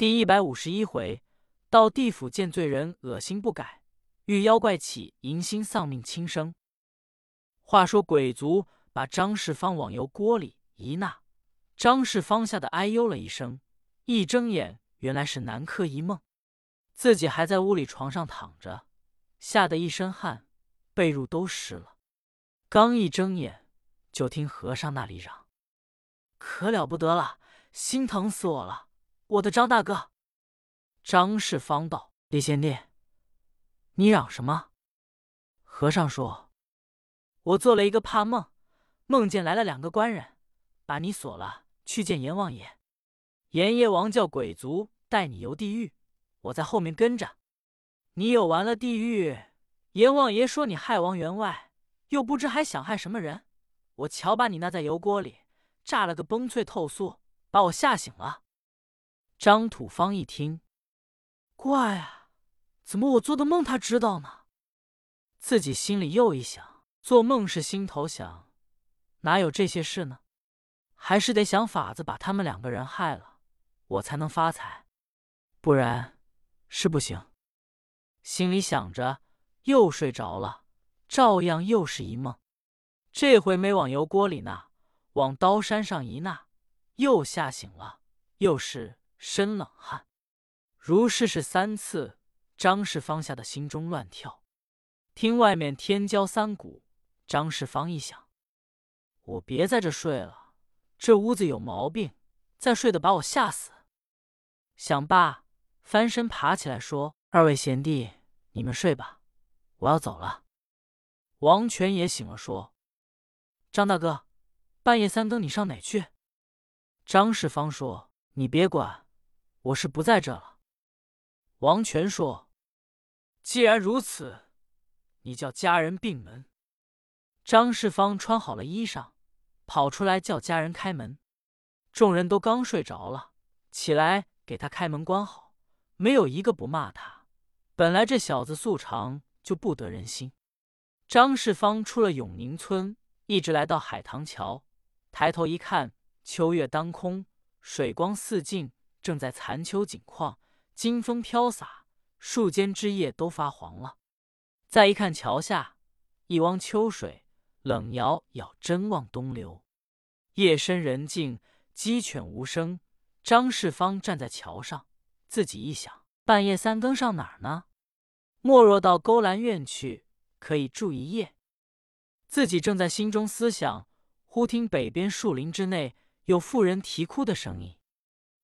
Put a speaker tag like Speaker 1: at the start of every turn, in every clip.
Speaker 1: 第一百五十一回，到地府见罪人，恶心不改；遇妖怪起，迎心丧命轻生。话说鬼族把张世芳往油锅里一纳，张世芳吓得哎呦了一声，一睁眼，原来是南柯一梦，自己还在屋里床上躺着，吓得一身汗，被褥都湿了。刚一睁眼，就听和尚那里嚷：“可了不得了，心疼死我了！”我的张大哥，张世芳道：“李贤弟，你嚷什么？”和尚说：“我做了一个怕梦，梦见来了两个官人，把你锁了，去见阎王爷。阎爷王叫鬼族带你游地狱，我在后面跟着。你游完了地狱，阎王爷说你害王员外，又不知还想害什么人。我瞧把你那在油锅里炸了个崩脆透酥，把我吓醒了。”张土方一听，怪啊，怎么我做的梦他知道呢？自己心里又一想，做梦是心头想，哪有这些事呢？还是得想法子把他们两个人害了，我才能发财，不然是不行。心里想着，又睡着了，照样又是一梦。这回没往油锅里纳，往刀山上一纳，又吓醒了，又是。身冷汗，如是是三次。张世芳吓得心中乱跳，听外面天骄三鼓。张世芳一想，我别在这睡了，这屋子有毛病，再睡的把我吓死。想罢，翻身爬起来说：“二位贤弟，你们睡吧，我要走了。”王权也醒了，说：“张大哥，半夜三更你上哪去？”张世芳说：“你别管。”我是不在这了。王权说：“既然如此，你叫家人并门。”张世芳穿好了衣裳，跑出来叫家人开门。众人都刚睡着了，起来给他开门关好，没有一个不骂他。本来这小子素常就不得人心。张世芳出了永宁村，一直来到海棠桥，抬头一看，秋月当空，水光四镜。正在残秋景况，金风飘洒，树间枝叶都发黄了。再一看桥下，一汪秋水冷摇摇，真望东流。夜深人静，鸡犬无声。张世芳站在桥上，自己一想：半夜三更上哪儿呢？莫若到勾栏院去，可以住一夜。自己正在心中思想，忽听北边树林之内有妇人啼哭的声音。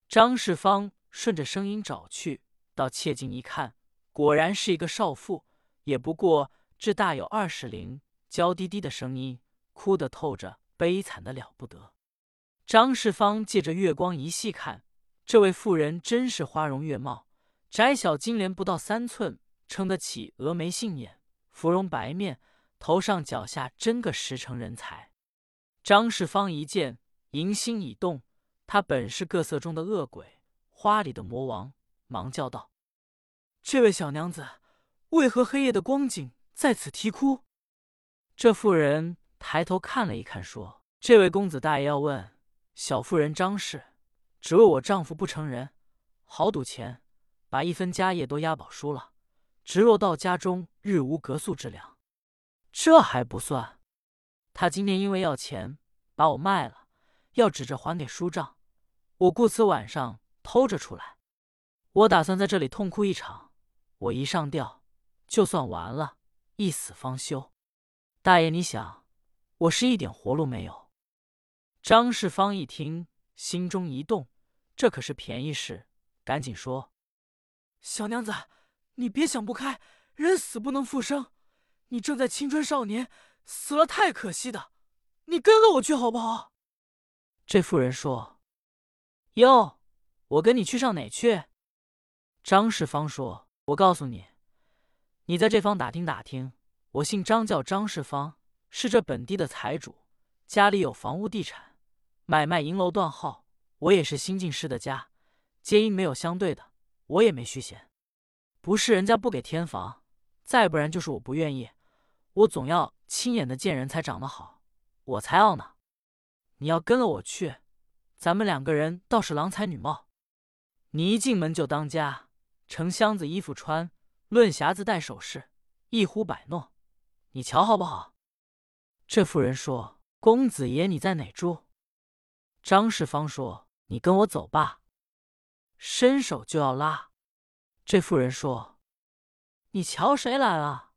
Speaker 1: 张世芳顺着声音找去，到切近一看，果然是一个少妇，也不过至大有二十龄，娇滴滴的声音，哭得透着悲惨的了不得。张世芳借着月光一细看，这位妇人真是花容月貌，窄小金莲不到三寸，撑得起峨眉杏眼，芙蓉白面，头上脚下真个实成人才。张世芳一见，淫心已动。他本是各色中的恶鬼，花里的魔王，忙叫道：“这位小娘子，为何黑夜的光景在此啼哭？”这妇人抬头看了一看，说：“这位公子大爷要问小妇人张氏，只为我丈夫不成人，好赌钱，把一分家业都押宝输了，直落到家中日无隔宿之粮。这还不算，他今天因为要钱，把我卖了，要指着还给书账。”我故此晚上偷着出来，我打算在这里痛哭一场。我一上吊，就算完了，一死方休。大爷，你想，我是一点活路没有？张世芳一听，心中一动，这可是便宜事，赶紧说：“小娘子，你别想不开，人死不能复生，你正在青春少年，死了太可惜的，你跟了我去好不好？”这妇人说。哟，我跟你去上哪去？张世芳说：“我告诉你，你在这方打听打听。我姓张，叫张世芳，是这本地的财主，家里有房屋地产，买卖银楼断号。我也是新进士的家，皆因没有相对的，我也没虚闲。不是人家不给添房，再不然就是我不愿意。我总要亲眼的见人才长得好，我才傲呢。你要跟了我去。”咱们两个人倒是郎才女貌，你一进门就当家，成箱子衣服穿，论匣子戴首饰，一呼百诺，你瞧好不好？”这妇人说：“公子爷，你在哪住？”张世芳说：“你跟我走吧。”伸手就要拉，这妇人说：“你瞧谁来了？”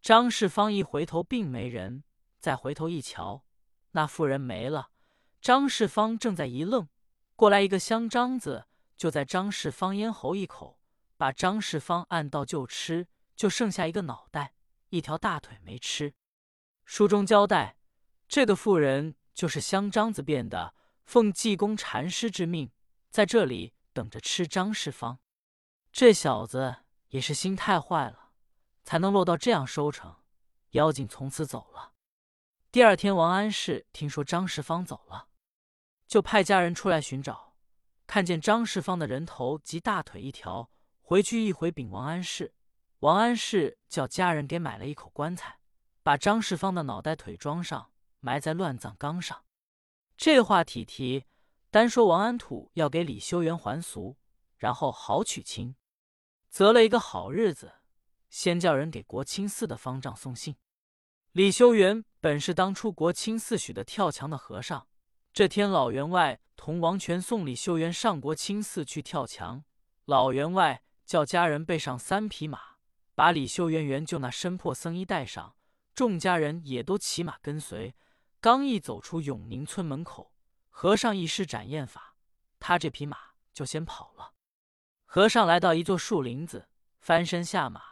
Speaker 1: 张世芳一回头，并没人；再回头一瞧，那妇人没了。张世芳正在一愣，过来一个香獐子，就在张世芳咽喉一口，把张世芳按到就吃，就剩下一个脑袋，一条大腿没吃。书中交代，这个妇人就是香獐子变的，奉济公禅师之命，在这里。等着吃张世芳，这小子也是心太坏了，才能落到这样收成。妖精从此走了。第二天，王安石听说张世芳走了，就派家人出来寻找，看见张世芳的人头及大腿一条，回去一回禀王安石。王安石叫家人给买了一口棺材，把张世芳的脑袋腿装上，埋在乱葬岗上。这话体提。单说王安土要给李修缘还俗，然后好娶亲，择了一个好日子，先叫人给国清寺的方丈送信。李修缘本是当初国清寺许的跳墙的和尚，这天老员外同王权送李修缘上国清寺去跳墙，老员外叫家人备上三匹马，把李修缘原就那身破僧衣带上，众家人也都骑马跟随。刚一走出永宁村门口。和尚一施斩焰法，他这匹马就先跑了。和尚来到一座树林子，翻身下马，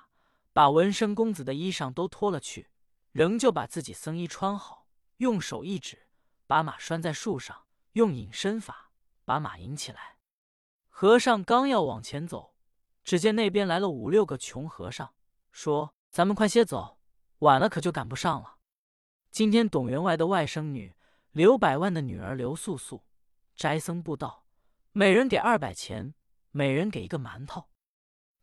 Speaker 1: 把文生公子的衣裳都脱了去，仍旧把自己僧衣穿好，用手一指，把马拴在树上，用隐身法把马引起来。和尚刚要往前走，只见那边来了五六个穷和尚，说：“咱们快些走，晚了可就赶不上了。今天董员外的外甥女。”刘百万的女儿刘素素，斋僧布道，每人给二百钱，每人给一个馒头。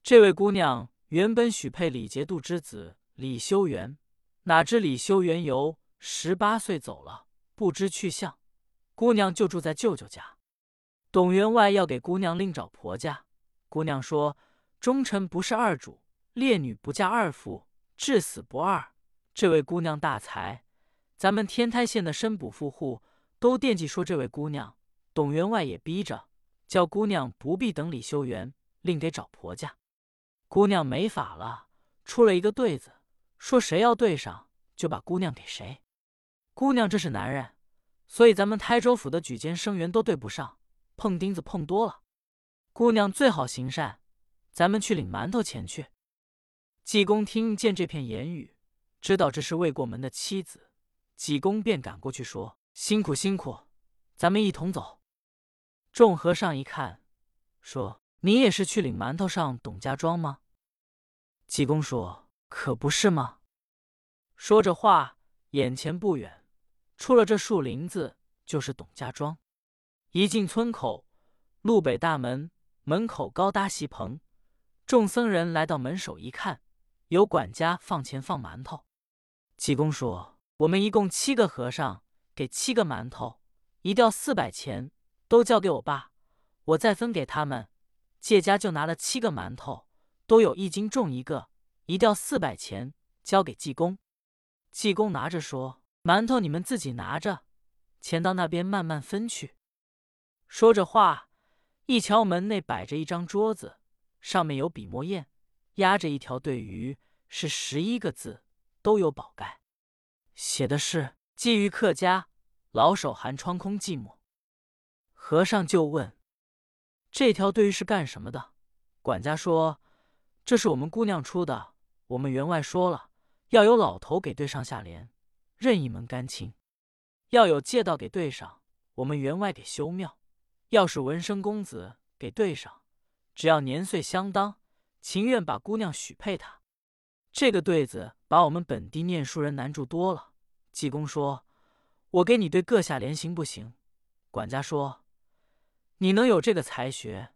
Speaker 1: 这位姑娘原本许配李节度之子李修缘，哪知李修缘由十八岁走了，不知去向。姑娘就住在舅舅家。董员外要给姑娘另找婆家，姑娘说：“忠臣不是二主，烈女不嫁二夫，至死不二。”这位姑娘大才。咱们天台县的申捕富户都惦记说这位姑娘，董员外也逼着叫姑娘不必等李修缘，另给找婆家。姑娘没法了，出了一个对子，说谁要对上，就把姑娘给谁。姑娘这是男人，所以咱们台州府的举荐生员都对不上，碰钉子碰多了。姑娘最好行善，咱们去领馒头钱去。济公听见这片言语，知道这是未过门的妻子。济公便赶过去说：“辛苦辛苦，咱们一同走。”众和尚一看，说：“你也是去领馒头上董家庄吗？”济公说：“可不是吗？”说着话，眼前不远，出了这树林子，就是董家庄。一进村口，路北大门，门口高搭席棚。众僧人来到门首一看，有管家放钱放馒头。济公说。我们一共七个和尚，给七个馒头，一吊四百钱，都交给我爸，我再分给他们。借家就拿了七个馒头，都有一斤重一个，一吊四百钱，交给济公。济公拿着说：“馒头你们自己拿着，钱到那边慢慢分去。”说着话，一瞧门内摆着一张桌子，上面有笔墨砚，压着一条对鱼，是十一个字，都有宝盖。写的是“寄于客家，老手寒窗空寂寞。”和尚就问：“这条对鱼是干什么的？”管家说：“这是我们姑娘出的。我们员外说了，要有老头给对上下联，任意门干亲；要有借道给对上，我们员外给修庙；要是文生公子给对上，只要年岁相当，情愿把姑娘许配他。”这个对子把我们本地念书人难住多了。济公说：“我给你对各下联行不行？”管家说：“你能有这个才学，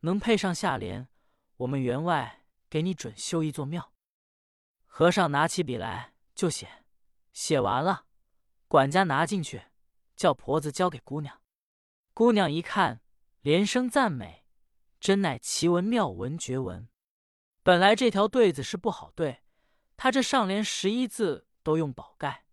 Speaker 1: 能配上下联，我们员外给你准修一座庙。”和尚拿起笔来就写，写完了，管家拿进去，叫婆子交给姑娘。姑娘一看，连声赞美，真乃奇文妙文绝文。本来这条对子是不好对，他这上联十一字都用宝盖，